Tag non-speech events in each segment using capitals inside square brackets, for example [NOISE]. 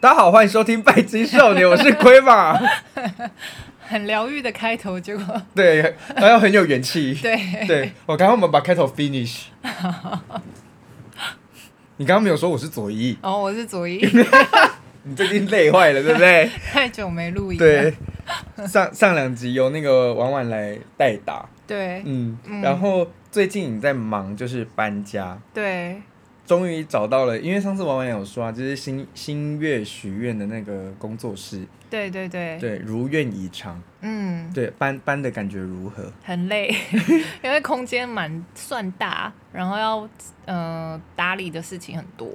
大家好，欢迎收听《拜金少年》，[LAUGHS] 我是亏马。很疗愈的开头，结果对，还要很有元气。[LAUGHS] 对，对我刚刚我们把开头 finish。[LAUGHS] 你刚刚没有说我是左一哦，我是左一。你最近累坏了，对不对？太久没录音。对，上上两集由那个婉婉来代打。对，嗯，然后最近你在忙，就是搬家。对。终于找到了，因为上次婉婉有说啊，就是新新月许愿的那个工作室。对对对。对，如愿以偿。嗯。对，搬搬的感觉如何？很累，[LAUGHS] 因为空间蛮算大，然后要呃打理的事情很多。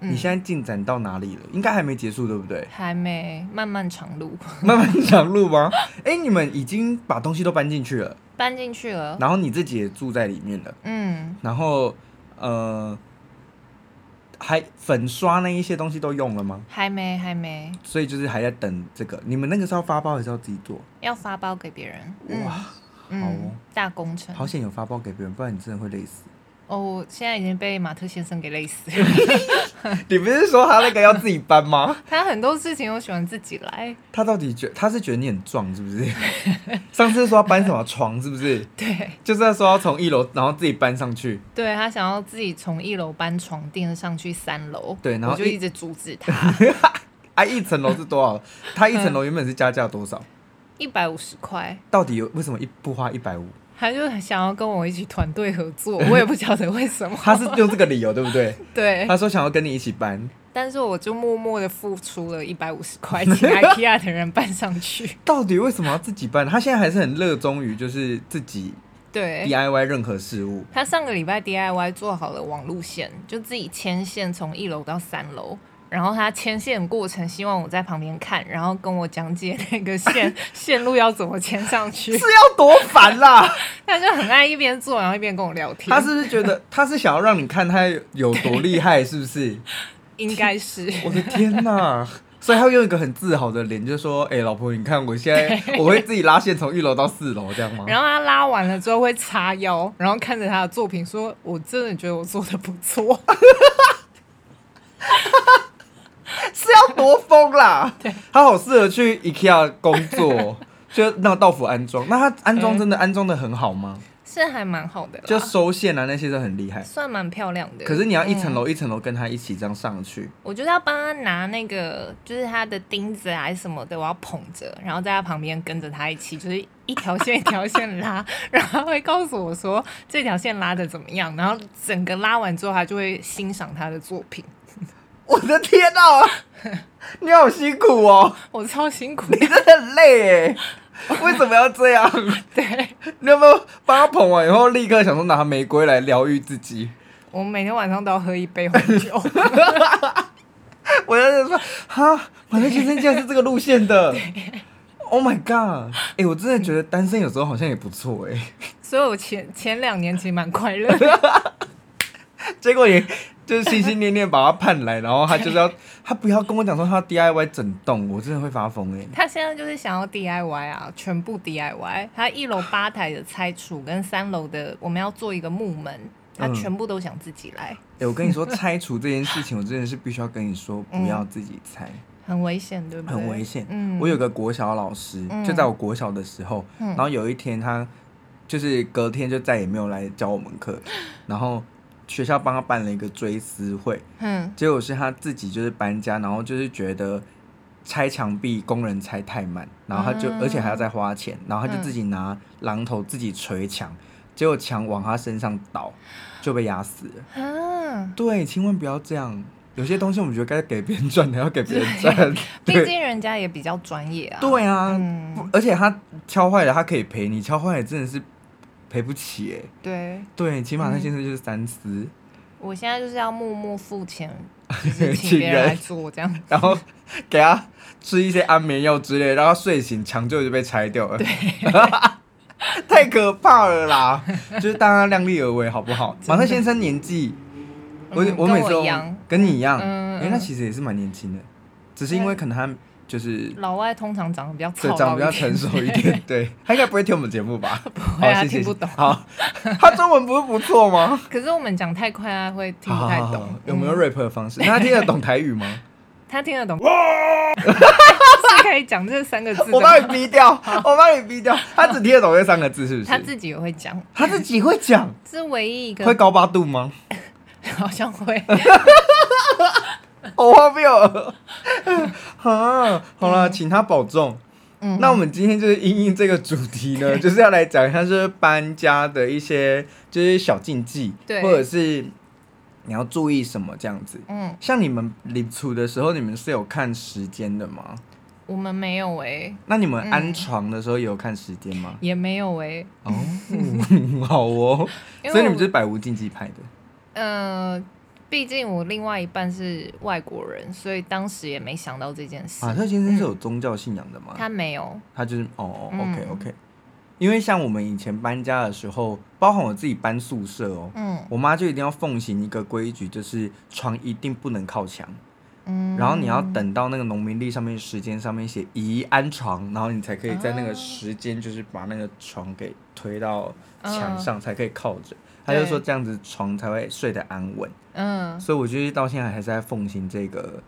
嗯、你现在进展到哪里了？应该还没结束，对不对？还没，漫漫长路。[LAUGHS] [LAUGHS] 漫漫长路吗？哎、欸，你们已经把东西都搬进去了。搬进去了。然后你自己也住在里面了。嗯。然后呃。还粉刷那一些东西都用了吗？还没，还没。所以就是还在等这个。你们那个时候发包还是要自己做？要发包给别人。哇，嗯、好哦，大工程。好险有发包给别人，不然你真的会累死。哦，我现在已经被马特先生给累死了。[LAUGHS] 你不是说他那个要自己搬吗？[LAUGHS] 他很多事情都喜欢自己来。他到底觉他是觉得你很壮是不是？[LAUGHS] 上次说要搬什么床是不是？对，就是在说要从一楼然后自己搬上去。对，他想要自己从一楼搬床垫上去三楼。对，然后我就一直阻止他。啊，一层楼是多少？他一层楼原本是加价多少？一百五十块。到底有为什么一不花一百五？他就想要跟我一起团队合作，[LAUGHS] 我也不晓得为什么。他是用这个理由，对不对？[LAUGHS] 对。他说想要跟你一起搬，但是我就默默的付出了一百五十块，[LAUGHS] 请 IKEA 的人搬上去。到底为什么要自己搬？他现在还是很热衷于就是自己对 DIY 任何事物。他上个礼拜 DIY 做好了网路线，就自己牵线从一楼到三楼。然后他牵线的过程，希望我在旁边看，然后跟我讲解那个线 [LAUGHS] 线路要怎么牵上去，是要多烦啦！[LAUGHS] 他就很爱一边做，然后一边跟我聊天。他是不是觉得 [LAUGHS] 他是想要让你看他有多厉害？是不是？应该是。我的天哪！所以他用一个很自豪的脸，就说：“哎、欸，老婆，你看我现在我会自己拉线从一楼到四楼，这样吗？”然后他拉完了之后会叉腰，然后看着他的作品说：“我真的觉得我做的不错。”是要多疯啦！[LAUGHS] 他好适合去 IKEA 工作，[LAUGHS] 就那个到府安装。那他安装真的安装的很好吗？是还蛮好的，就收线啊那些都很厉害，算蛮漂亮的。可是你要一层楼一层楼跟他一起这样上去，我就是要帮他拿那个，就是他的钉子啊什么的，我要捧着，然后在他旁边跟着他一起，就是一条线一条线拉，[LAUGHS] 然后他会告诉我说这条线拉的怎么样，然后整个拉完之后，他就会欣赏他的作品。[LAUGHS] 我的天啊！你好辛苦哦，我超辛苦，你真的很累哎。为什么要这样？[LAUGHS] 对，你有没有帮他捧完以后，立刻想说拿玫瑰来疗愈自己？我每天晚上都要喝一杯红酒。我在说，哈，反正先生竟然是这个路线的。[LAUGHS] Oh my god！哎、欸，我真的觉得单身有时候好像也不错哎。所以我前前两年其实蛮快乐的，结果也。就是心心念念把他盼来，然后他就是要 [LAUGHS] 他不要跟我讲说他要 DIY 整栋，我真的会发疯哎。他现在就是想要 DIY 啊，全部 DIY。他一楼吧台的拆除跟三楼的我们要做一个木门，他全部都想自己来。哎、嗯欸，我跟你说拆除这件事情，我真的是必须要跟你说，[LAUGHS] 不要自己拆，嗯、很危险，对不对？很危险。嗯，我有个国小老师，就在我国小的时候，嗯、然后有一天他就是隔天就再也没有来教我们课，然后。学校帮他办了一个追思会，嗯，结果是他自己就是搬家，然后就是觉得拆墙壁工人拆太慢，然后他就、嗯、而且还要再花钱，然后他就自己拿榔头自己捶墙，结果墙往他身上倒，就被压死了。嗯，对，千万不要这样。有些东西我们觉得该给别人赚的，要给别人赚。[LAUGHS] 毕竟人家也比较专业啊。对啊，嗯、而且他敲坏了，他可以赔你，敲坏了真的是。赔不起哎，对。对，起码他现在就是三思。嗯、我现在就是要默默付钱，[LAUGHS] 就是、请别人来做这样，然后给他吃一些安眠药之类，然后睡醒抢救就被拆掉了，对，[LAUGHS] 太可怕了啦！就是大家量力而为，好不好？[LAUGHS] 马特先生年纪，我、嗯、我每次跟你一样，哎、嗯欸，那其实也是蛮年轻的，只是因为可能他。就是老外通常长得比较对，长得比较成熟一点。[LAUGHS] 对，他应该不会听我们节目吧？不会啊，听不懂。好，他中文不是不错吗？可是我们讲太快，他会听不太懂。有没有 rap 的方式？那他听得懂台语吗？[LAUGHS] 他听得懂。是可以讲这三个字。我帮你逼掉，我帮你逼掉。他只听得懂这三个字，是不是？他自己也会讲。他自己会讲。是唯一一个。会高八度吗？[LAUGHS] 好像会。[LAUGHS] 好荒谬。[LAUGHS] 啊，好了，请他保重。嗯。那我们今天就是因应这个主题呢，[LAUGHS] 就是要来讲一下，就是搬家的一些就是小禁忌，对，或者是。你要注意什么这样子？嗯，像你们领处的时候，你们是有看时间的吗？我们没有哎、欸。那你们安床的时候也有看时间吗？也没有哎、欸。哦，好哦。所以你们就是百无禁忌派的。呃，毕竟我另外一半是外国人，所以当时也没想到这件事。马特先生是有宗教信仰的吗？嗯、他没有。他就是哦，OK OK。因为像我们以前搬家的时候，包含我自己搬宿舍哦，嗯，我妈就一定要奉行一个规矩，就是床一定不能靠墙，嗯，然后你要等到那个农民历上面时间上面写宜安床，然后你才可以在那个时间就是把那个床给推到墙上，才可以靠着。他就说这样子床才会睡得安稳，嗯，所以我觉得到现在还是在奉行这个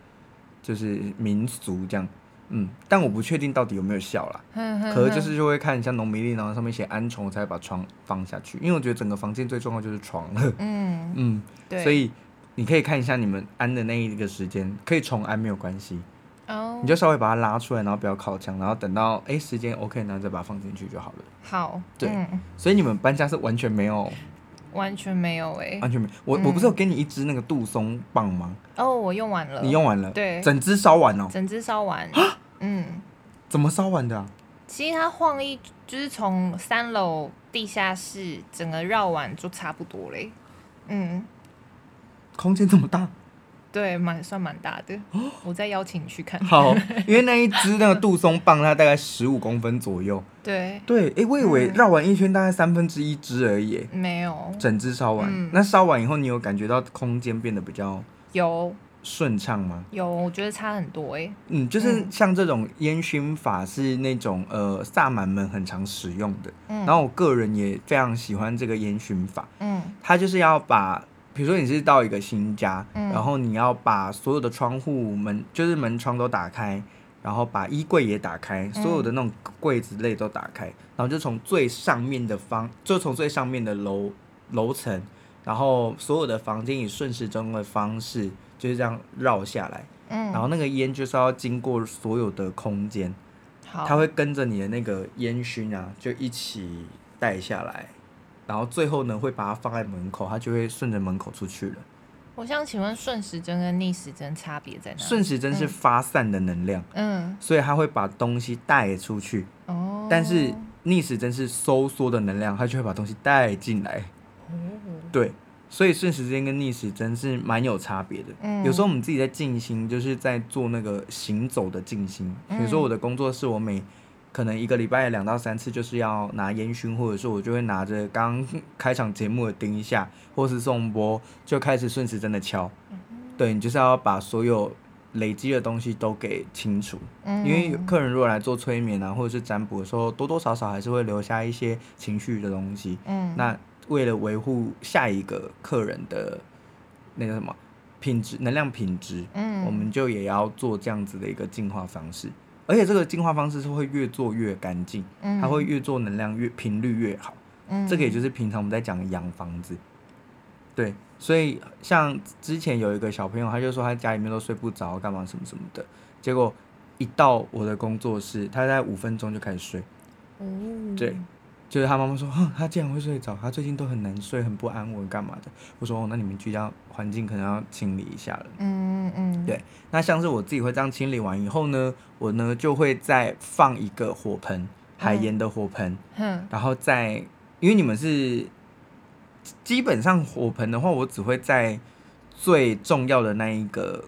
就是民俗这样。嗯，但我不确定到底有没有效啦。呵呵呵，可是就是就会看像农民历，然后上面写安床，我才把床放下去。因为我觉得整个房间最重要就是床了。嗯嗯，对。所以你可以看一下你们安的那一个时间，可以重安没有关系。哦。你就稍微把它拉出来，然后不要靠墙，然后等到哎、欸、时间 OK，然后再把它放进去就好了。好。对。嗯、所以你们搬家是完全没有。完全没有哎、欸。完全没有。我、嗯、我不是有给你一支那个杜松棒吗？哦，我用完了。你用完了？对。整支烧完哦。整支烧完。嗯，怎么烧完的啊？其实它晃一，就是从三楼地下室整个绕完就差不多嘞。嗯，空间这么大？对，蛮算蛮大的。我再邀请你去看。好，因为那一只那个杜松棒，它大概十五公分左右。对对，哎、欸，我以为绕完一圈大概三分之一只而已。没有，整只烧完。嗯、那烧完以后，你有感觉到空间变得比较有？顺畅吗？有，我觉得差很多哎、欸。嗯，就是像这种烟熏法是那种呃萨满们很常使用的。嗯。然后我个人也非常喜欢这个烟熏法。嗯。它就是要把，比如说你是到一个新家，嗯、然后你要把所有的窗户门，就是门窗都打开，然后把衣柜也打开，嗯、所有的那种柜子类都打开，然后就从最上面的方，就从最上面的楼楼层，然后所有的房间以顺时针的方式。就是这样绕下来，嗯，然后那个烟就是要经过所有的空间，好，它会跟着你的那个烟熏啊，就一起带下来，然后最后呢会把它放在门口，它就会顺着门口出去了。我想请问顺时针跟逆时针差别在哪？顺时针是发散的能量，嗯，所以它会把东西带出去，哦，但是逆时针是收缩的能量，它就会把东西带进来，哦，对。所以顺时针跟逆时针是蛮有差别的。嗯，有时候我们自己在静心，就是在做那个行走的静心。比如说我的工作室，我每可能一个礼拜两到三次，就是要拿烟熏，或者说我就会拿着刚开场节目的叮一下，或是送播，就开始顺时针的敲。对，你就是要把所有累积的东西都给清除。因为客人如果来做催眠啊，或者是占卜的时候，多多少少还是会留下一些情绪的东西。嗯，那。为了维护下一个客人的那个什么品质、能量品质，嗯，我们就也要做这样子的一个净化方式，而且这个净化方式是会越做越干净，嗯，它会越做能量越频率越好，嗯，这个也就是平常我们在讲的养房子，对，所以像之前有一个小朋友，他就说他家里面都睡不着，干嘛什么什么的，结果一到我的工作室，他在五分钟就开始睡，嗯，对。就是他妈妈说，哼，他竟然会睡着，他最近都很难睡，很不安稳，干嘛的？我说，哦，那你们居家环境可能要清理一下了。嗯嗯，对。那像是我自己会这样清理完以后呢，我呢就会再放一个火盆，海盐的火盆。嗯。然后再，因为你们是基本上火盆的话，我只会在最重要的那一个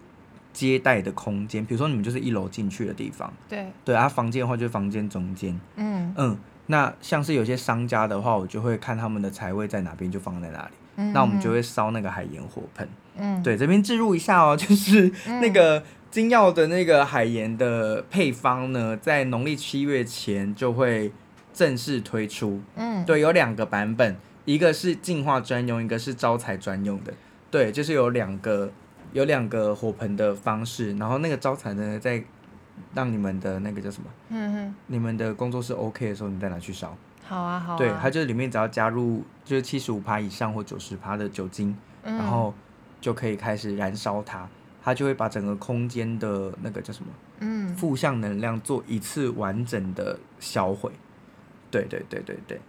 接待的空间，比如说你们就是一楼进去的地方。对。对啊，房间的话就是房间中间。嗯嗯。那像是有些商家的话，我就会看他们的财位在哪边，就放在哪里。嗯、那我们就会烧那个海盐火盆。嗯，对，这边置入一下哦，[LAUGHS] 就是那个金耀的那个海盐的配方呢，在农历七月前就会正式推出。嗯，对，有两个版本，一个是净化专用，一个是招财专用的。对，就是有两个有两个火盆的方式，然后那个招财呢，在让你们的那个叫什么？嗯哼，你们的工作室 OK 的时候，你再拿去烧。好啊，好啊。对，它就是里面只要加入就是七十五趴以上或九十趴的酒精，嗯、然后就可以开始燃烧它，它就会把整个空间的那个叫什么？嗯，负向能量做一次完整的销毁。对对对对对。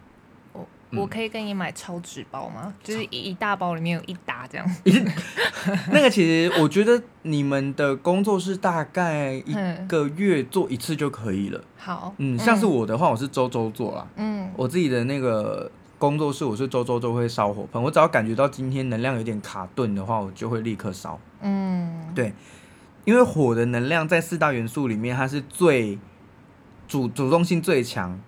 我可以跟你买超纸包吗？就是一大包里面有一打这样。[LAUGHS] [LAUGHS] 那个其实我觉得你们的工作室大概一个月做一次就可以了。好，嗯，像是我的话，我是周周做啦。嗯，我自己的那个工作室，我是周周都会烧火盆。我只要感觉到今天能量有点卡顿的话，我就会立刻烧。嗯，对，因为火的能量在四大元素里面，它是最主主动性最强，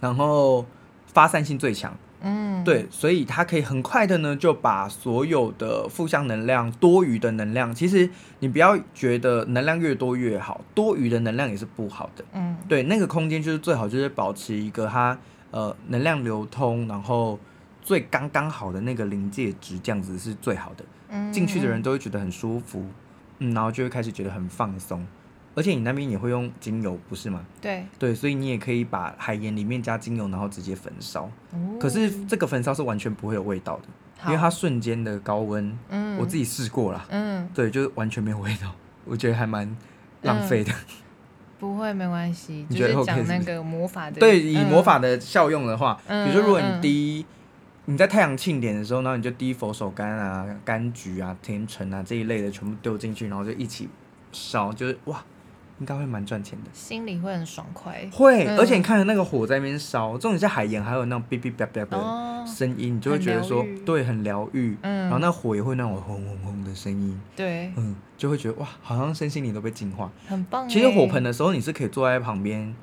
然后。发散性最强，嗯，对，所以它可以很快的呢，就把所有的负向能量、多余的能量，其实你不要觉得能量越多越好，多余的能量也是不好的，嗯，对，那个空间就是最好就是保持一个它呃能量流通，然后最刚刚好的那个临界值，这样子是最好的，嗯，进去的人都会觉得很舒服，嗯，然后就会开始觉得很放松。而且你那边也会用精油，不是吗？对对，所以你也可以把海盐里面加精油，然后直接焚烧。哦。可是这个焚烧是完全不会有味道的，因为它瞬间的高温。嗯。我自己试过了。嗯。对，就是完全没有味道，我觉得还蛮浪费的。嗯。不会，没关系。你觉得讲那个魔法的？对，以魔法的效用的话，嗯、比如说如果你滴，你在太阳庆典的时候，然后你就滴佛手柑啊、柑橘啊、甜橙啊这一类的全部丢进去，然后就一起烧，就是哇。应该会蛮赚钱的，心里会很爽快。会，嗯、而且你看着那个火在那边烧，这种像海盐，还有那种哔哔叭叭的声音，哦、你就会觉得说，对，很疗愈。嗯，然后那火也会那种轰轰轰的声音。对，嗯，就会觉得哇，好像身心灵都被净化，很棒。其实火盆的时候，你是可以坐在旁边，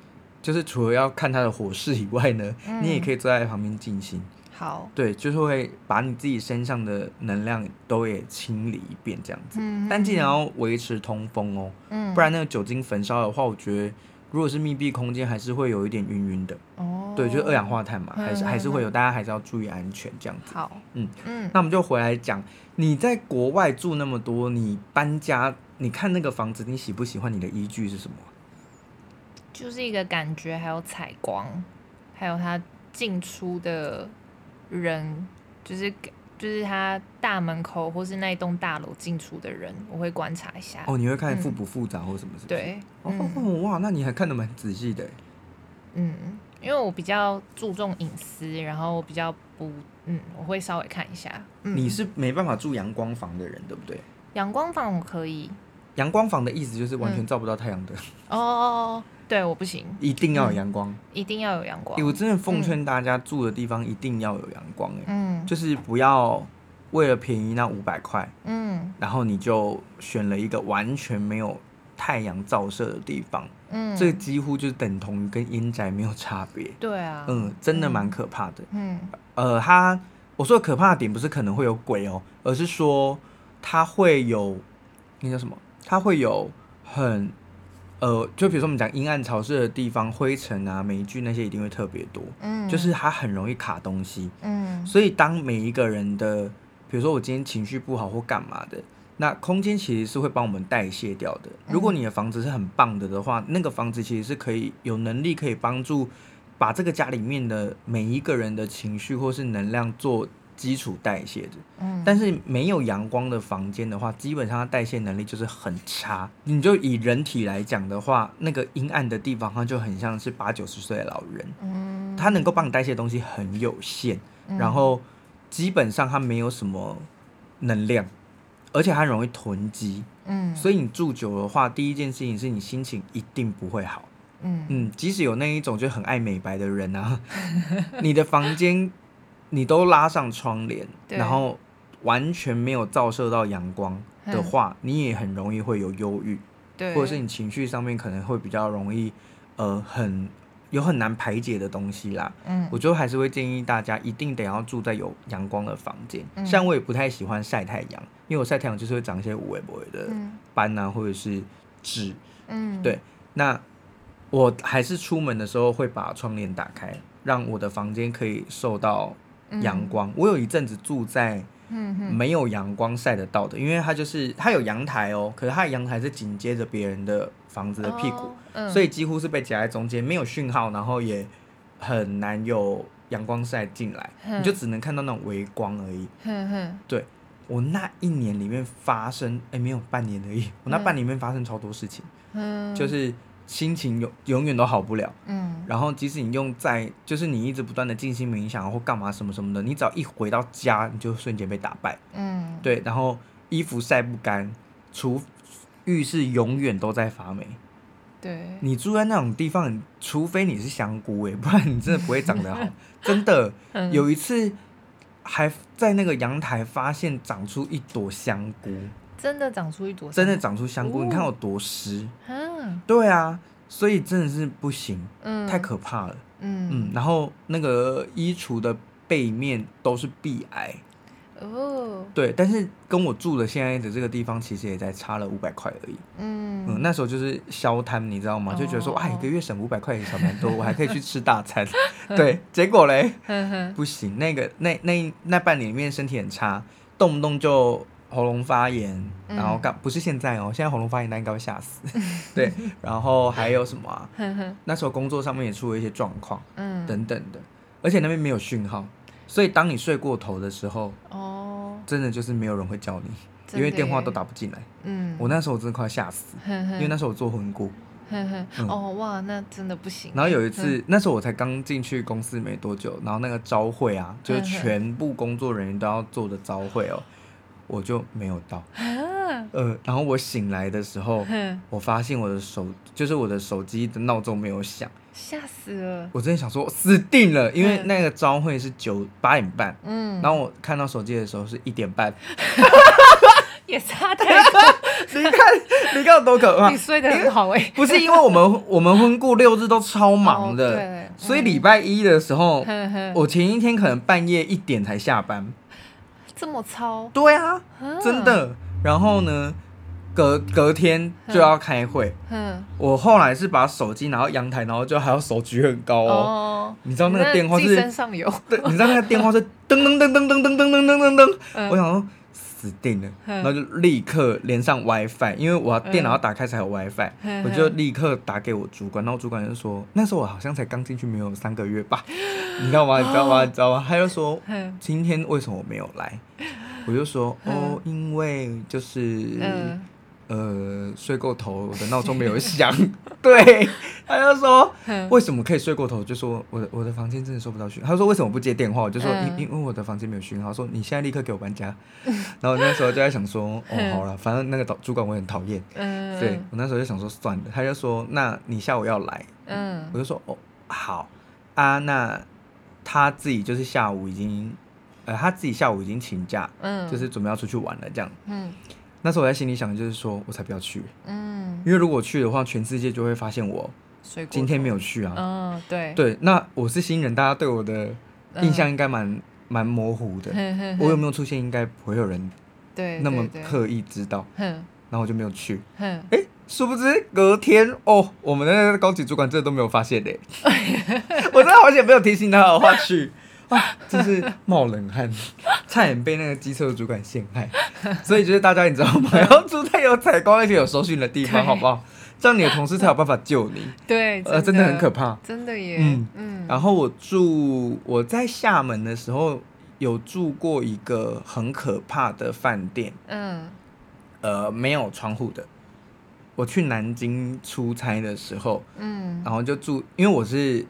就是除了要看它的火势以外呢，嗯、你也可以坐在旁边静心。好，对，就是会把你自己身上的能量都也清理一遍，这样子。嗯，但尽量要维持通风哦。嗯，不然那个酒精焚烧的话，我觉得如果是密闭空间，还是会有一点晕晕的。哦，对，就是二氧化碳嘛，还是还是会有，大家还是要注意安全，这样子。好，嗯嗯，那我们就回来讲，你在国外住那么多，你搬家，你看那个房子，你喜不喜欢？你的依据是什么？就是一个感觉，还有采光，还有它进出的。人就是就是他大门口或是那一栋大楼进出的人，我会观察一下。哦，你会看复不复杂或什么是不是？对。哦、嗯、哇，那你还看得蛮仔细的。嗯，因为我比较注重隐私，然后比较不嗯，我会稍微看一下。嗯、你是没办法住阳光房的人，对不对？阳光房我可以。阳光房的意思就是完全照不到太阳的。嗯、[LAUGHS] 哦。对，我不行，一定要有阳光，一定要有阳光。我真的奉劝大家住的地方一定要有阳光，嗯，就是不要为了便宜那五百块，嗯，然后你就选了一个完全没有太阳照射的地方，嗯，这几乎就等同于跟阴宅没有差别。对啊，嗯，真的蛮可怕的，嗯，呃，他我说的可怕的点不是可能会有鬼哦，而是说它会有那叫什么？它会有很。呃，就比如说我们讲阴暗潮湿的地方，灰尘啊、霉菌那些一定会特别多，嗯，就是它很容易卡东西，嗯，所以当每一个人的，比如说我今天情绪不好或干嘛的，那空间其实是会帮我们代谢掉的。如果你的房子是很棒的的话，那个房子其实是可以有能力可以帮助把这个家里面的每一个人的情绪或是能量做。基础代谢的，嗯，但是没有阳光的房间的话，基本上它代谢能力就是很差。你就以人体来讲的话，那个阴暗的地方，它就很像是八九十岁的老人，嗯，它能够帮你代谢的东西很有限，嗯，然后基本上它没有什么能量，而且它容易囤积，嗯，所以你住久的话，第一件事情是你心情一定不会好，嗯。嗯，即使有那一种就很爱美白的人啊，[LAUGHS] 你的房间。你都拉上窗帘，然后完全没有照射到阳光的话，嗯、你也很容易会有忧郁，对或者是你情绪上面可能会比较容易，呃，很有很难排解的东西啦。嗯，我就还是会建议大家一定得要住在有阳光的房间。嗯、像我也不太喜欢晒太阳，因为我晒太阳就是会长一些乌龟龟的斑啊，或者是痣。嗯，对。那我还是出门的时候会把窗帘打开，让我的房间可以受到。阳光，我有一阵子住在没有阳光晒得到的，因为它就是它有阳台哦，可是它的阳台是紧接着别人的房子的屁股，所以几乎是被夹在中间，没有讯号，然后也很难有阳光晒进来，你就只能看到那种微光而已。对，我那一年里面发生，哎，没有半年而已，我那半年里面发生超多事情，就是。心情永永远都好不了，嗯，然后即使你用在，就是你一直不断的静心冥想或干嘛什么什么的，你只要一回到家，你就瞬间被打败，嗯，对，然后衣服晒不干，除浴室永远都在发霉，对，你住在那种地方，除非你是香菇诶，不然你真的不会长得好，[LAUGHS] 真的，有一次还在那个阳台发现长出一朵香菇。真的长出一朵，真的长出香菇，哦、你看我多湿。嗯，对啊，所以真的是不行，嗯，太可怕了，嗯嗯。然后那个衣橱的背面都是壁癌，哦，对，但是跟我住的现在的这个地方其实也才差了五百块而已，嗯嗯。那时候就是消贪，你知道吗？就觉得说，哇、哦，一个月省五百块也少蛮多，我还可以去吃大餐。[LAUGHS] 对，结果嘞，不行，那个那那那半年里面身体很差，动不动就。喉咙发炎，然后刚不是现在哦，现在喉咙发炎那应该会吓死。[LAUGHS] 对，然后还有什么啊？[LAUGHS] 那时候工作上面也出了一些状况，嗯，等等的，而且那边没有讯号，所以当你睡过头的时候，哦，真的就是没有人会叫你，因为电话都打不进来。嗯，我那时候我真的快吓死，[LAUGHS] 因为那时候我做婚顾。哦哇，那真的不行。然后有一次，那时候我才刚进去公司没多久，然后那个招会啊，就是全部工作人员都要做的招会哦。我就没有到，呃，然后我醒来的时候，我发现我的手就是我的手机的闹钟没有响，吓死了！我真的想说死定了，因为那个朝会是九八点半，嗯，然后我看到手机的时候是一点半，[LAUGHS] 也差太多。[LAUGHS] 你看，你看有多可怕！你睡得很好哎，不是因为我们我们婚过六日都超忙的，所以礼拜一的时候，我前一天可能半夜一点才下班。这么糙？对啊，真的。然后呢，隔隔天就要开会。嗯，我后来是把手机拿到阳台，然后就还要手举很高哦。你知道那个电话是？身上有。对，你知道那个电话是噔噔噔噔噔噔噔噔噔噔。[LAUGHS] 我想说。死定了，然后就立刻连上 WiFi，因为我电脑要打开才有 WiFi，我就立刻打给我主管，然后主管就说，那时候我好像才刚进去没有三个月吧，[LAUGHS] 你知道吗？你知道吗？[GASPS] 你知道吗？他就说今天为什么我没有来？我就说哦，因为就是。呃，睡过头，我的闹钟没有响。对，他就说为什么可以睡过头？就说我的我的房间真的收不到讯号。他说为什么不接电话？我就说因因为我的房间没有讯号。说你现在立刻给我搬家。然后那时候就在想说，哦，好了，反正那个导主管我很讨厌。嗯，对我那时候就想说算了。他就说那你下午要来。嗯，我就说哦好啊，那他自己就是下午已经呃他自己下午已经请假，嗯，就是准备要出去玩了这样。嗯。那时候我在心里想的就是说，我才不要去，嗯，因为如果去的话，全世界就会发现我今天没有去啊，嗯，对，对，那我是新人，大家对我的印象应该蛮蛮模糊的，我有没有出现，应该不会有人对那么刻意知道，然后我就没有去，哎，殊不知隔天哦，我们的高级主管这都没有发现嘞，[LAUGHS] 我真的好险没有提醒他的话去。啊，真是冒冷汗，差点被那个机车主管陷害。[LAUGHS] 所以就是大家你知道吗？要住在有采光而且有收讯的地方，好不好？这样你的同事才有办法救你。对，呃，真的很可怕，真的耶。嗯嗯。然后我住我在厦门的时候，有住过一个很可怕的饭店。嗯。呃，没有窗户的。我去南京出差的时候，嗯，然后就住，因为我是。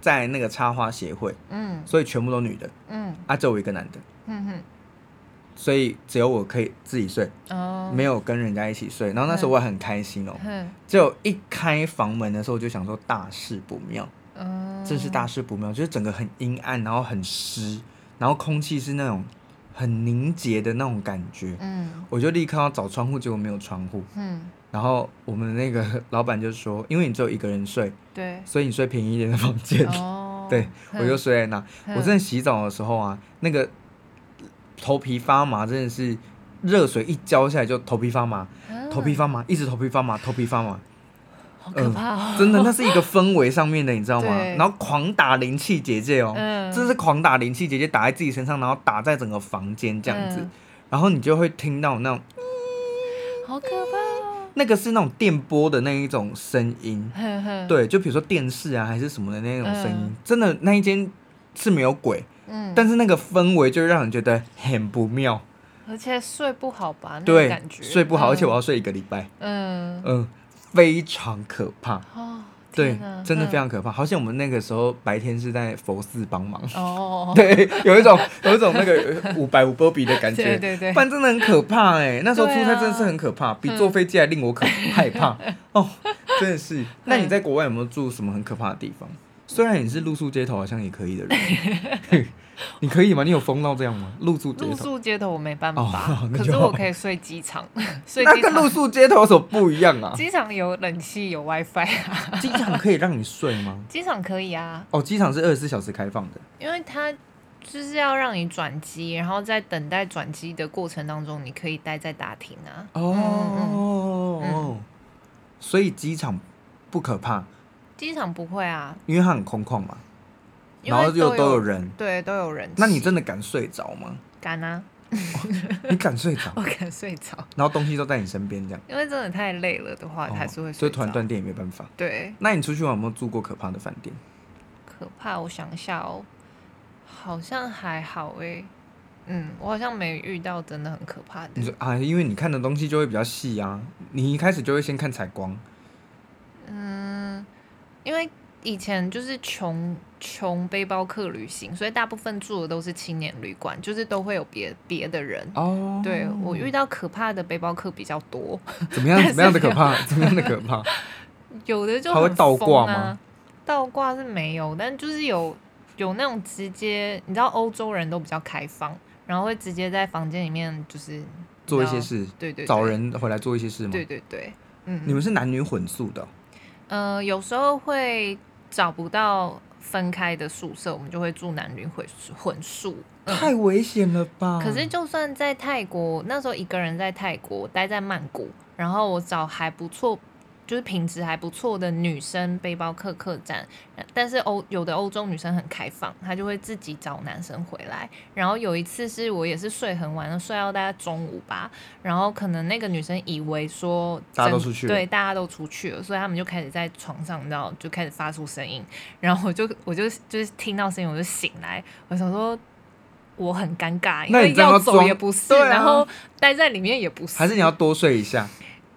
在那个插花协会，嗯，所以全部都女的，嗯，啊，只有我一个男的，嗯哼，所以只有我可以自己睡，哦，没有跟人家一起睡。然后那时候我很开心哦，嗯，就一开房门的时候，我就想说大事不妙，嗯，真是大事不妙，就是整个很阴暗，然后很湿，然后空气是那种很凝结的那种感觉，嗯，我就立刻要找窗户，结果没有窗户，嗯。然后我们那个 [LAUGHS] 老板就说：“因为你只有一个人睡，对，所以你睡便宜一点的房间。哦”对，我就睡在那。我真的洗澡的时候啊，那个头皮发麻，真的是热水一浇下来就头皮发麻，头皮发麻，一直头皮发麻，头皮发麻。好可怕哦！真的，那是一个氛围上面的，你知道吗？然后狂打灵气结界哦，嗯这是狂打灵气结界打在自己身上，然后打在整个房间这样子，嗯然后你就会听到那种，好可！那个是那种电波的那一种声音，对，就比如说电视啊还是什么的那种声音，嗯。真的那一间是没有鬼，嗯，但是那个氛围就让人觉得很不妙，而且睡不好吧？那感，觉。睡不好，嗯。而且我要睡一个礼拜，嗯。嗯，非常可怕。哦，对，真的非常嗯可怕。好像我们那个时候白天是在佛寺帮忙，哦，[LAUGHS] 对，有一种有一种那个 [LAUGHS] 五百五波比的感觉，对对对不然真的很可怕哎。那时候出差真的是很可怕，比坐飞机还令我可害怕 [LAUGHS] 哦，真的是。那你在国外有没有住什么很可怕的地方？虽然你是露宿街头，好像也可以的人，[LAUGHS] 你可以吗？你有疯到这样吗？露宿街头，露宿街头我没办法哦，[LAUGHS] 可是我可以睡机场，[LAUGHS] 睡那。跟露宿街头有什么不一样啊？机场有冷气，有 WiFi 啊。机场可以让你睡吗？机场可以啊，哦，机场是二十四小时开放的。因为它就是要让你转机，然后在等待转机的过程当中，你可以待在大厅啊。哦，嗯所以机场不可怕，机场不会啊，因为它很空旷嘛，因为然后又都都有人。对，都有人气。那你真的敢睡着吗？敢啊？你敢睡着 [LAUGHS] 我，敢睡着，然后东西都在你身边这样，因为真的太累了的话，还是会哦睡着。就突然断电也没办法。对，那你出去玩有没有住过可怕的饭店？可怕。我想一下哦，好像还好诶。嗯，我好像没遇到真的很可怕的。你说啊，因为你看的东西就会比较细啊，你一开始就会先看采光。嗯，因为以前就是穷穷背包客旅行，所以大部分住的都是青年旅馆，就是都会有别别的人。哦，对我遇到可怕的背包客比较多，怎么样？怎么样的可怕？怎么样的可怕？[LAUGHS] 有的就他会倒挂吗？倒挂是没有，但就是有有那种直接，你知道欧洲人都比较开放，然后会直接在房间里面就是做一些事，对对对找人回来做一些事吗？对对对，嗯，你们是男女混宿的哦、呃，有时候会找不到分开的宿舍，我们就会住男女混混宿。嗯太危险了吧？可是就算在泰国，那时候一个人在泰国待在曼谷，然后我找还不错，就是品质还不错的女生背包客客栈，但是欧有的欧洲女生很开放，她就会自己找男生回来。然后有一次是我也是睡很晚，睡到大概中午吧，然后可能那个女生以为说大家都出去了对，大家都出去了，所以他们就开始在床上，你知道，就开始发出声音，然后我就我就就是听到声音我就醒来，我想说。我很尴尬，因为要走也不是，啊然后待在里面也不是，还是你要多睡一下？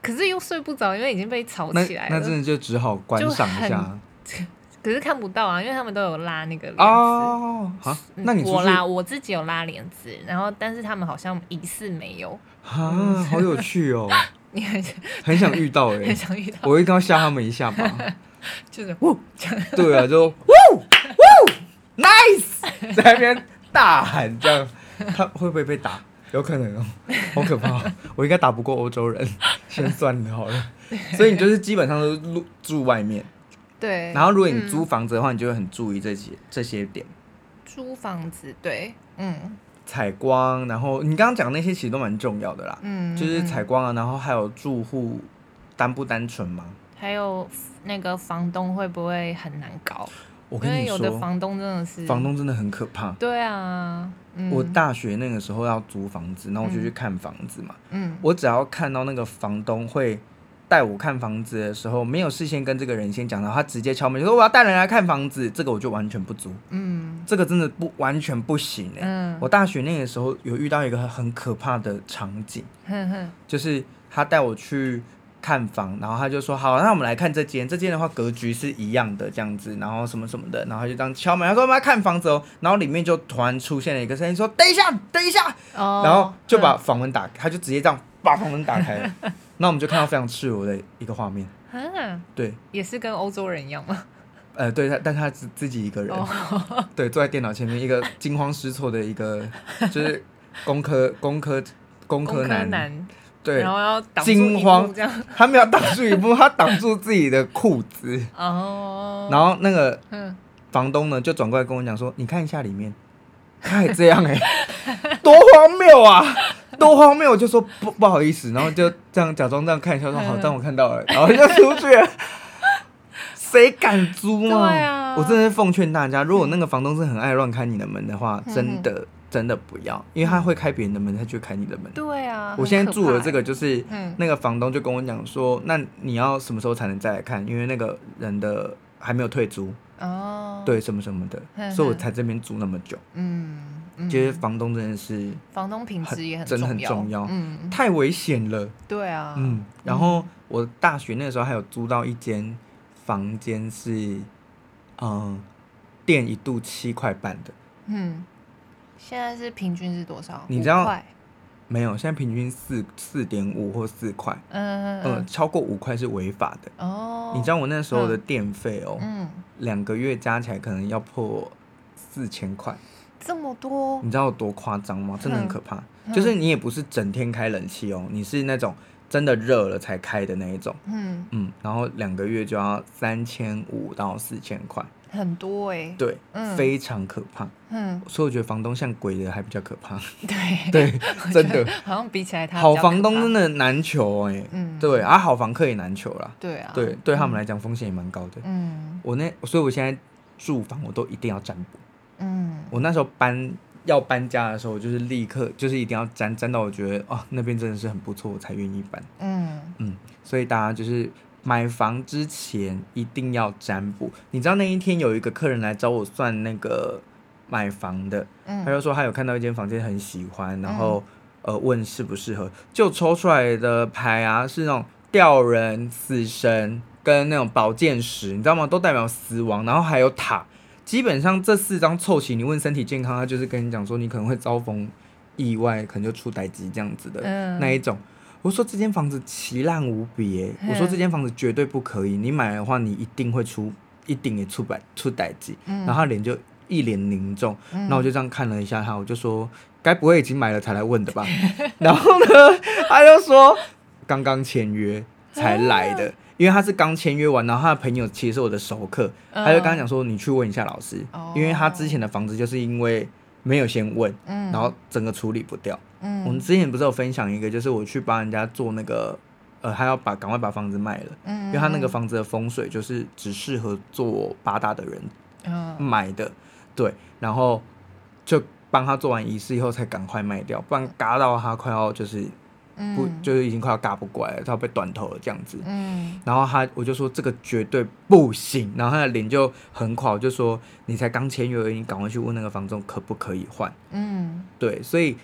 可是又睡不着，因为已经被吵起来了。那真的就只好观赏一下 [LAUGHS] 可是看不到啊，因为他们都有拉那个帘子。哦。好，嗯那你我拉我自己有拉帘子，然后但是他们好像疑似没有。啊，好有趣哦，[LAUGHS] 你很很想遇到哎 [LAUGHS] 很，想遇到，我一定要吓他们一下吧。就是。对啊，就呜呜 nice，在那边大喊这样，他会不会被打？有可能哦，[LAUGHS] 好可怕哦！我应该打不过欧洲人，[LAUGHS] 先算了好了。所以你就是基本上都住住外面，对。然后如果你租嗯房子的话，你就会很注意这些这些点，租房子，对，嗯采光，然后你刚刚讲那些其实都蛮重要的啦，嗯，就是嗯采光啊，然后还有住户单不单纯吗。还有那个房东会不会很难搞？我跟你说，房东真的是房东真的很可怕。对啊，嗯、我大学那个时候要租房子，然后我就去看房子嘛。嗯我只要看到那个房东会带我看房子的时候，没有事先跟这个人先讲到，他直接敲门就说我要带人来看房子，这个我就完全不租。嗯这个真的不完全不行哎、嗯，我大学那个时候有遇到一个很可怕的场景，哼哼就是他带我去看房，然后他就说好，那我们来看这间，这间的话格局是一样的这样子，然后什么什么的，然后他就这样敲门，他说我们要看房子哦，然后里面就突然出现了一个声音说等一下，等一下，哦，然后就把嗯房门打开，他就直接这样把房门打开了，那我们就看到非常赤裸的一个画面，[LAUGHS] 啊，对，也是跟欧洲人一样吗？呃，对他，但他自自己一个人，哦，[LAUGHS] 对，坐在电脑前面，一个惊慌失措的一个，就是工科工科工科工科，男，对。然，后要挡住惊慌。这样，他没有挡住一步，[LAUGHS] 他挡住自己的裤子，哦，然后那个嗯，房东呢就转过来跟我讲说：“你看一下里面，[LAUGHS] 他还这样哎、多荒谬啊，多荒谬！”我就说不不好意思，然后就这样假装这样看一下，说好，但我看到了，然后就出去了。[LAUGHS] 谁敢租吗？对啊，我真的是奉劝大家，如果那个房东是很爱乱开你的门的话，嗯、真的真的不要，因为他会开别人的门，他就会开你的门。对啊，我现在住的这个就是，那个房东就跟我讲说，那你要什么时候才能再来看？因为那个人的还没有退租。哦，对，什么什么的，呵呵所以我才这边住那么久。嗯。其实房东真的是，房东品质也很真的很重要，嗯，太危险了。对啊，嗯，然后我大学那个时候还有租到一间房间是，嗯，电一度七块半的，嗯，现在是平均是多少？你知道？没有，现在平均四四点五或四块，嗯嗯，超过五块是违法的。哦，你知道我那时候的电费哦，嗯，两个月加起来可能要破四千块。这么多，你知道有多夸张吗？真的很可怕。嗯、就是你也不是整天开冷气哦，你是那种真的热了才开的那一种。嗯嗯，然后两个月就要三千五到四千块，很多哎、欸。对，嗯、非常可怕。嗯，所以我觉得房东像鬼的还比较可怕。对 [LAUGHS] 对，[LAUGHS] 真的。好像比起来他，好房东真的难求哎、欸。嗯，对啊，好房客也难求啦。对啊，对，对他们来讲风险也蛮高的。嗯，我那所以我现在住房我都一定要占卜。嗯，我那时候搬要搬家的时候，我就是立刻就是一定要粘粘到我觉得哦那边真的是很不错，我才愿意搬。嗯嗯，所以大家就是买房之前一定要占卜。你知道那一天有一个客人来找我算那个买房的，嗯、他就说他有看到一间房间很喜欢，然后、嗯、呃问适不适合，就抽出来的牌啊是那种吊人、死神跟那种宝剑十，你知道吗？都代表死亡，然后还有塔。基本上这四张凑齐，你问身体健康，他就是跟你讲说你可能会遭逢意外，可能就出歹疾这样子的、嗯、那一种。我说这间房子奇烂无比，嗯、我说这间房子绝对不可以，你买的话你一定会出，一定也出百出歹疾。嗯、然后他脸就一脸凝重，然后我就这样看了一下他，我就说该不会已经买了才来问的吧？然后呢，他就说刚刚签约才来的。嗯因为他是刚签约完，然后他的朋友其实是我的熟客，嗯、他就刚刚讲说，你去问一下老师，哦、因为他之前的房子就是因为没有先问，嗯、然后整个处理不掉。嗯、我们之前不是有分享一个，就是我去帮人家做那个，呃，他要把赶快把房子卖了，嗯、因为他那个房子的风水就是只适合做八大的人买的，嗯、对，然后就帮他做完仪式以后才赶快卖掉，不然嘎到他快要就是。不，就是已经快要嘎不过来了，他要被断头了这样子。嗯，然后他我就说这个绝对不行，然后他的脸就很垮，我就说你才刚签约而已，你赶快去问那个房东可不可以换。嗯，对，所以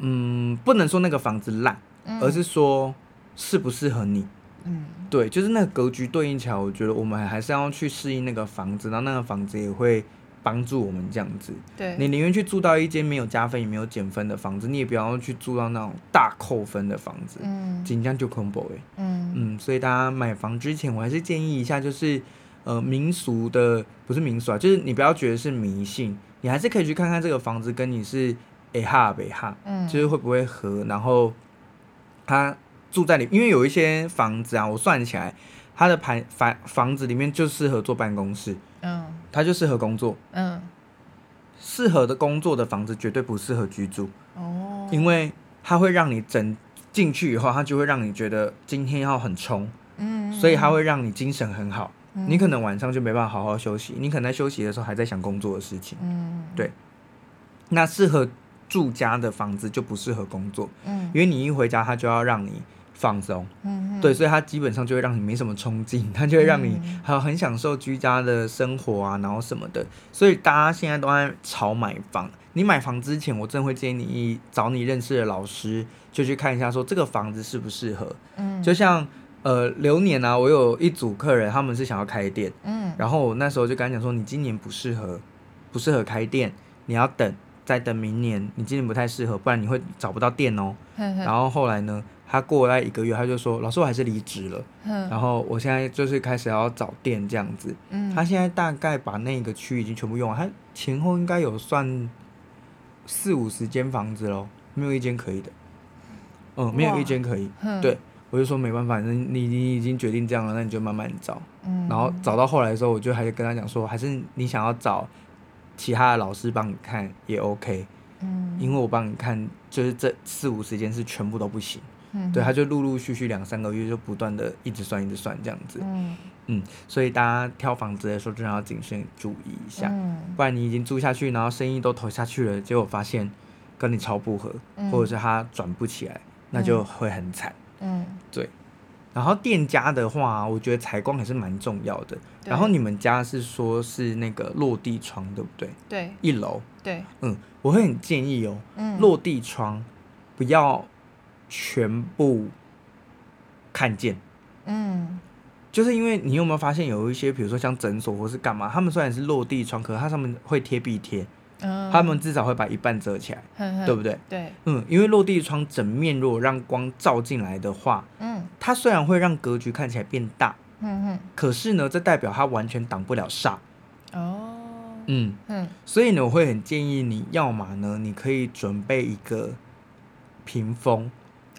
嗯，不能说那个房子烂，而是说适不适合你。嗯，对，就是那个格局对应起来，我觉得我们还是要去适应那个房子，然后那个房子也会。帮助我们这样子，对，你宁愿去住到一间没有加分也没有减分的房子，你也不要去住到那种大扣分的房子，嗯，紧张就恐怖哎，嗯。嗯，所以大家买房之前，我还是建议一下，就是呃民俗的不是民俗啊，就是你不要觉得是迷信，你还是可以去看看这个房子跟你是哎哈北哈，嗯，就是会不会合，然后他住在里，因为有一些房子啊，我算起来，他的盘房房子里面就适合做办公室。嗯，他就适合工作。嗯，适合的工作的房子绝对不适合居住。哦，因为它会让你整进去以后，它就会让你觉得今天要很冲。嗯，所以它会让你精神很好。嗯，你可能晚上就没办法好好休息，你可能在休息的时候还在想工作的事情。嗯，对。那适合住家的房子就不适合工作。嗯，因为你一回家，他就要让你。放松，嗯，对，所以它基本上就会让你没什么冲劲，[LAUGHS] 它就会让你还有很享受居家的生活啊，然后什么的。所以大家现在都在炒买房，你买房之前，我真的会建议你找你认识的老师，就去看一下，说这个房子适不适合。嗯，就像呃流年啊，我有一组客人，他们是想要开店，嗯，然后我那时候就跟他讲说，你今年不适合，不适合开店，你要等，再等明年，你今年不太适合，不然你会找不到店哦。然后后来呢？他过来一个月，他就说：“老师，我还是离职了。嗯”然后我现在就是开始要找店这样子。嗯、他现在大概把那个区已经全部用完，他前后应该有算四五十间房子喽，没有一间可以的。嗯，没有一间可以。哇对，我就说没办法，你你你已经决定这样了，那你就慢慢找。嗯、然后找到后来的时候，我就还是跟他讲说，还是你想要找其他的老师帮你看也 OK。嗯，因为我帮你看，就是这四五十间是全部都不行。嗯，对，他就陆陆续续两三个月就不断的一直算一直算这样子。嗯嗯，所以大家挑房子的时候真的要谨慎注意一下，嗯，不然你已经租下去，然后生意都投下去了，结果发现跟你超不合，嗯，或者是他转不起来，那就会很惨。嗯，对。然后店家的话，我觉得采光还是蛮重要的。然后你们家是说是那个落地窗，对不对？对。一楼。对。嗯，我会很建议哦，嗯，落地窗不要全部看见。嗯。就是因为你有没有发现有一些，比如说像诊所或是干嘛，他们虽然是落地窗，可是它上面会贴壁贴。嗯。他们至少会把一半遮起来，嗯、对不对？对。嗯，因为落地窗整面如果让光照进来的话，嗯。它虽然会让格局看起来变大，嗯嗯，可是呢，这代表它完全挡不了煞。哦，嗯嗯，所以呢，我会很建议你要嘛呢，你可以准备一个屏风，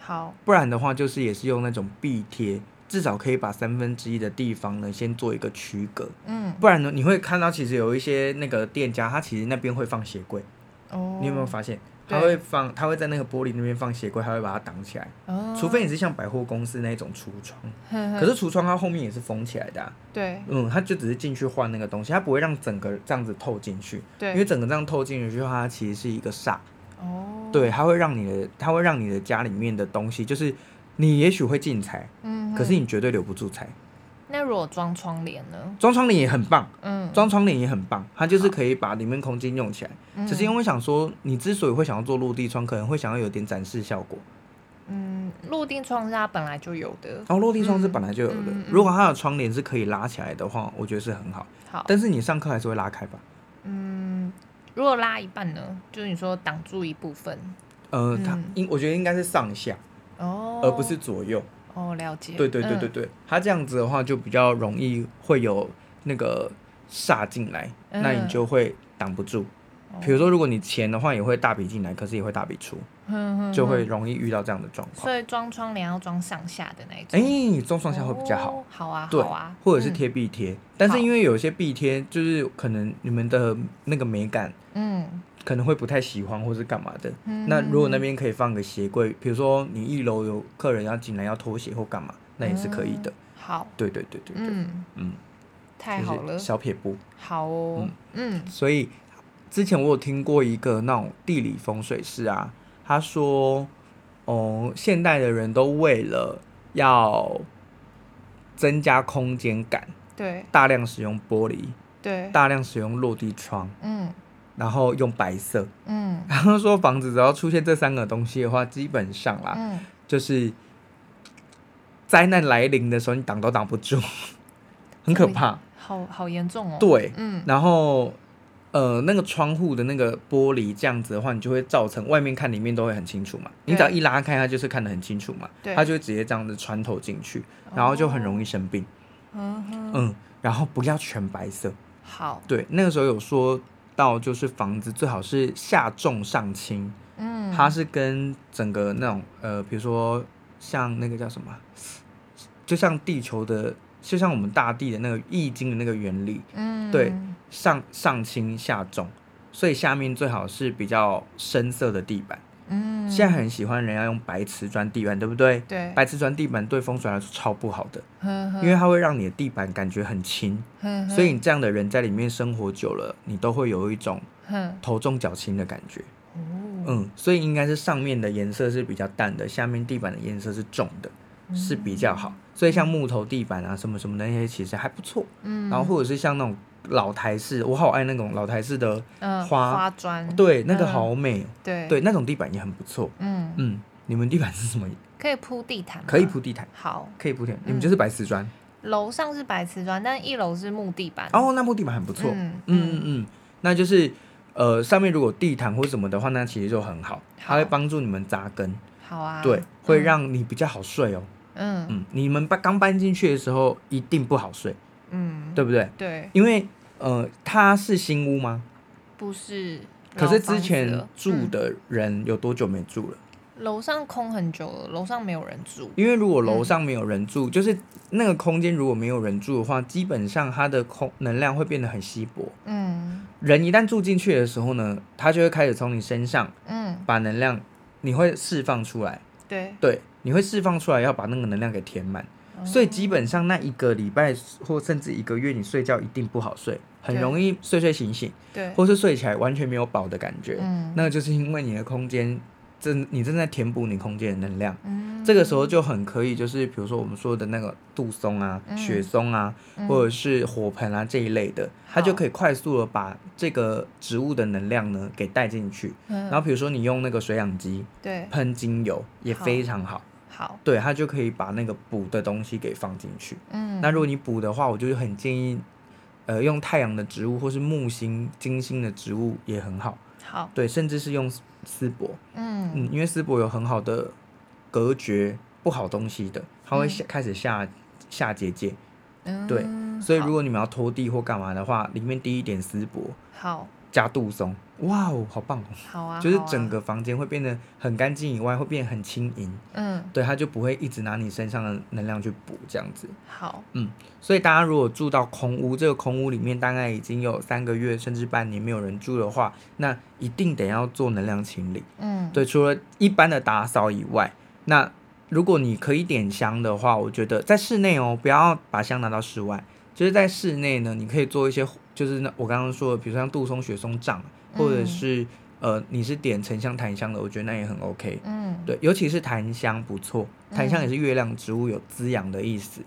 好，不然的话就是也是用那种壁贴，至少可以把三分之一的地方呢先做一个区隔。嗯，不然呢，你会看到其实有一些那个店家，他其实那边会放鞋柜。哦，你有没有发现？他会放，他会在那个玻璃那边放鞋柜，他会把它挡起来。哦。除非你是像百货公司那种橱窗，呵呵，可是橱窗它后面也是封起来的啊。对。嗯，他就只是进去换那个东西，他不会让整个这样子透进去。对。因为整个这样透进去的话，它其实是一个煞。哦。对，它会让你的，它会让你的家里面的东西，就是你也许会进财，嗯，可是你绝对留不住财。那如果装窗帘呢？装窗帘也很棒，嗯，装窗帘也很棒，它就是可以把里面空间用起来。只是因为想说，你之所以会想要做落地窗，可能会想要有点展示效果。嗯，落地窗是它本来就有的。哦，落地窗是本来就有的。嗯嗯嗯、如果它的窗帘是可以拉起来的话，我觉得是很好。好，但是你上课还是会拉开吧？嗯，如果拉一半呢？就是你说挡住一部分。呃，它应我觉得应该是上下，哦，而不是左右。哦，了解。对对对对对，嗯、它这样子的话就比较容易会有那个煞进来，嗯、那你就会挡不住。比如说，如果你钱的话，也会大笔进来，可是也会大笔出，嗯、就会容易遇到这样的状况。所以装窗帘要装上下的那一种。哎、欸，装上下会比较好。哦、好啊，对好啊。或者是贴壁贴，嗯、但是因为有些壁贴就是可能你们的那个美感，嗯，可能会不太喜欢，或是干嘛的。嗯、那如果那边可以放个鞋柜，比如说你一楼有客人要进来要脱鞋或干嘛，那也是可以的。嗯、好。对对对对对。嗯嗯。太好了。小撇步。好哦。嗯。嗯所以。之前我有听过一个那种地理风水师啊，他说，哦，现代的人都为了要增加空间感，对，大量使用玻璃，对，大量使用落地窗，嗯，然后用白色，嗯，然后说房子只要出现这三个东西的话，基本上啦，嗯，就是灾难来临的时候，你挡都挡不住，很可怕，好好严重哦，对，嗯，然后。呃，那个窗户的那个玻璃这样子的话，你就会造成外面看里面都会很清楚嘛。你只要一拉开，它就是看得很清楚嘛。它就会直接这样子穿透进去，然后就很容易生病。嗯、哦、嗯，然后不要全白色。好。对，那个时候有说到，就是房子最好是下重上轻。嗯。它是跟整个那种呃，比如说像那个叫什么，就像地球的。就像我们大地的那个易经的那个原理，嗯，对，上上轻下重，所以下面最好是比较深色的地板。嗯，现在很喜欢人要用白瓷砖地板，对不对？对，白瓷砖地板对风水来说超不好的，呵呵，因为它会让你的地板感觉很轻，所以你这样的人在里面生活久了，你都会有一种头重脚轻的感觉。哦，嗯，所以应该是上面的颜色是比较淡的，下面地板的颜色是重的。是比较好，所以像木头地板啊，什么什么那些其实还不错。嗯，然后或者是像那种老台式，我好爱那种老台式的花花砖，对，那个好美。对对，那种地板也很不错。嗯嗯，你们地板是什么？可以铺地毯，可以铺地毯。好，可以铺地毯。你们就是白瓷砖。楼上是白瓷砖，但一楼是木地板。哦，那木地板很不错。嗯嗯嗯，那就是呃，上面如果地毯或什么的话，那其实就很好，它会帮助你们扎根。好啊。对，会让你比较好睡哦。嗯嗯，你们搬刚搬进去的时候一定不好睡，嗯，对不对？对，因为呃，它是新屋吗？不是，可是之前住的人有多久没住了？楼上空很久了，楼上没有人住。因为如果楼上没有人住，嗯、就是那个空间如果没有人住的话，基本上它的空能量会变得很稀薄。嗯，人一旦住进去的时候呢，它就会开始从你身上，嗯，把能量你会释放出来。对对。你会释放出来要把那个能量给填满。所以基本上那一个礼拜或甚至一个月，你睡觉一定不好睡，很容易睡睡醒醒，对，或是睡起来完全没有饱的感觉。嗯，那就是因为你的空间正你正在填补你空间的能量。嗯，这个时候就很可以，就是比如说我们说的那个杜松啊、嗯、雪松啊，嗯、或者是火盆啊这一类的，它就可以快速的把这个植物的能量呢给带进去。嗯，然后比如说你用那个水养机，对，喷精油也非常好。好，对，它就可以把那个补的东西给放进去。嗯，那如果你补的话，我就很建议，呃，用太阳的植物或是木星、金星的植物也很好。好，对，甚至是用丝帛。嗯嗯，因为丝帛有很好的隔绝不好东西的，它会下、嗯、开始下下结界。嗯，对，所以如果你们要拖地或干嘛的话，里面滴一点丝帛。好。加杜松，哇哦，好棒哦！好啊，就是整个房间会变得很干净，以外会变得很轻盈。嗯，对，它就不会一直拿你身上的能量去补这样子。好，嗯，所以大家如果住到空屋，这个空屋里面大概已经有三个月甚至半年没有人住的话，那一定得要做能量清理。嗯，对，除了一般的打扫以外，那如果你可以点香的话，我觉得在室内哦，不要把香拿到室外。就是在室内呢，你可以做一些，就是那我刚刚说的，比如说像杜松、雪松帐，或者是、嗯、呃，你是点沉香、檀香的，我觉得那也很 OK。嗯，对，尤其是檀香不错，檀香也是月亮植物，有滋养的意思。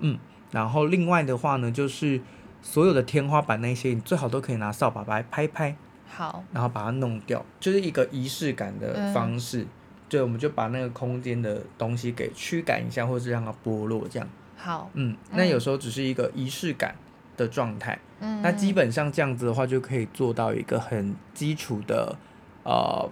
嗯，然后另外的话呢，就是所有的天花板那些，你最好都可以拿扫把把它拍拍，好，然后把它弄掉，就是一个仪式感的方式。对、嗯，我们就把那个空间的东西给驱赶一下，或是让它剥落这样。好，嗯，那有时候只是一个仪式感的状态，嗯，那基本上这样子的话，就可以做到一个很基础的呃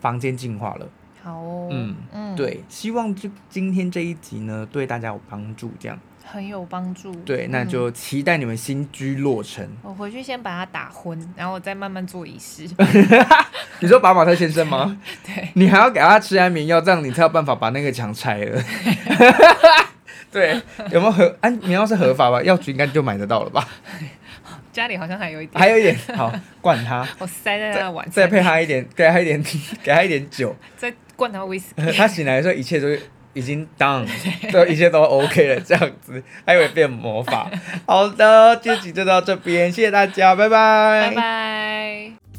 房间净化了。好哦，嗯嗯，对，希望就今天这一集呢，对大家有帮助，这样很有帮助。对，那就期待你们新居落成。嗯、我回去先把它打昏，然后我再慢慢做仪式。[LAUGHS] [LAUGHS] 你说把马特先生吗？[LAUGHS] 对，你还要给他吃安眠药，这样你才有办法把那个墙拆了。对，有没有合？安眠药是合法吧？[LAUGHS] 药局应该就买得到了吧？[LAUGHS] 家里好像还有一点，还有一点，[LAUGHS] 好灌他。我塞在那碗，再配他一点，给他一点，给他一点酒，再灌他威士忌。他醒来的时候，一切都已经 done，对，一切都 OK 了，这样子，还以为变魔法。好的，这集就到这边，谢谢大家，拜拜，拜拜。